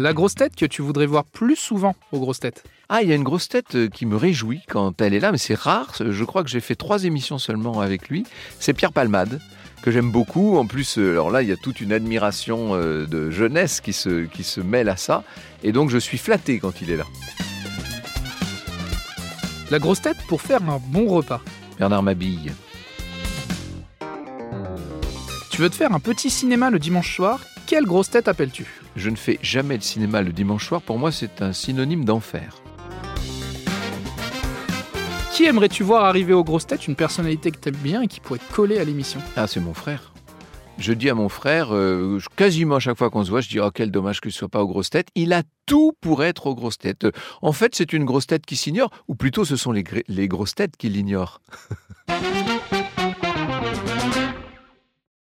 La grosse tête que tu voudrais voir plus souvent aux grosses têtes Ah, il y a une grosse tête euh, qui me réjouit quand elle est là, mais c'est rare. Je crois que j'ai fait trois émissions seulement avec lui. C'est Pierre Palmade que j'aime beaucoup. En plus, euh, alors là, il y a toute une admiration euh, de jeunesse qui se, qui se mêle à ça. Et donc, je suis flatté quand il est là. La grosse tête pour faire un bon repas. Bernard Mabille. Tu veux te faire un petit cinéma le dimanche soir? Quelle grosse tête appelles-tu? Je ne fais jamais de cinéma le dimanche soir. Pour moi, c'est un synonyme d'enfer. Qui aimerais-tu voir arriver aux grosses têtes? Une personnalité que t'aimes bien et qui pourrait coller à l'émission Ah, c'est mon frère. Je dis à mon frère, euh, quasiment à chaque fois qu'on se voit, je dis Oh, quel dommage qu'il ne soit pas aux grosses têtes. Il a tout pour être aux grosses têtes. En fait, c'est une grosse tête qui s'ignore, ou plutôt ce sont les, les grosses têtes qui l'ignorent.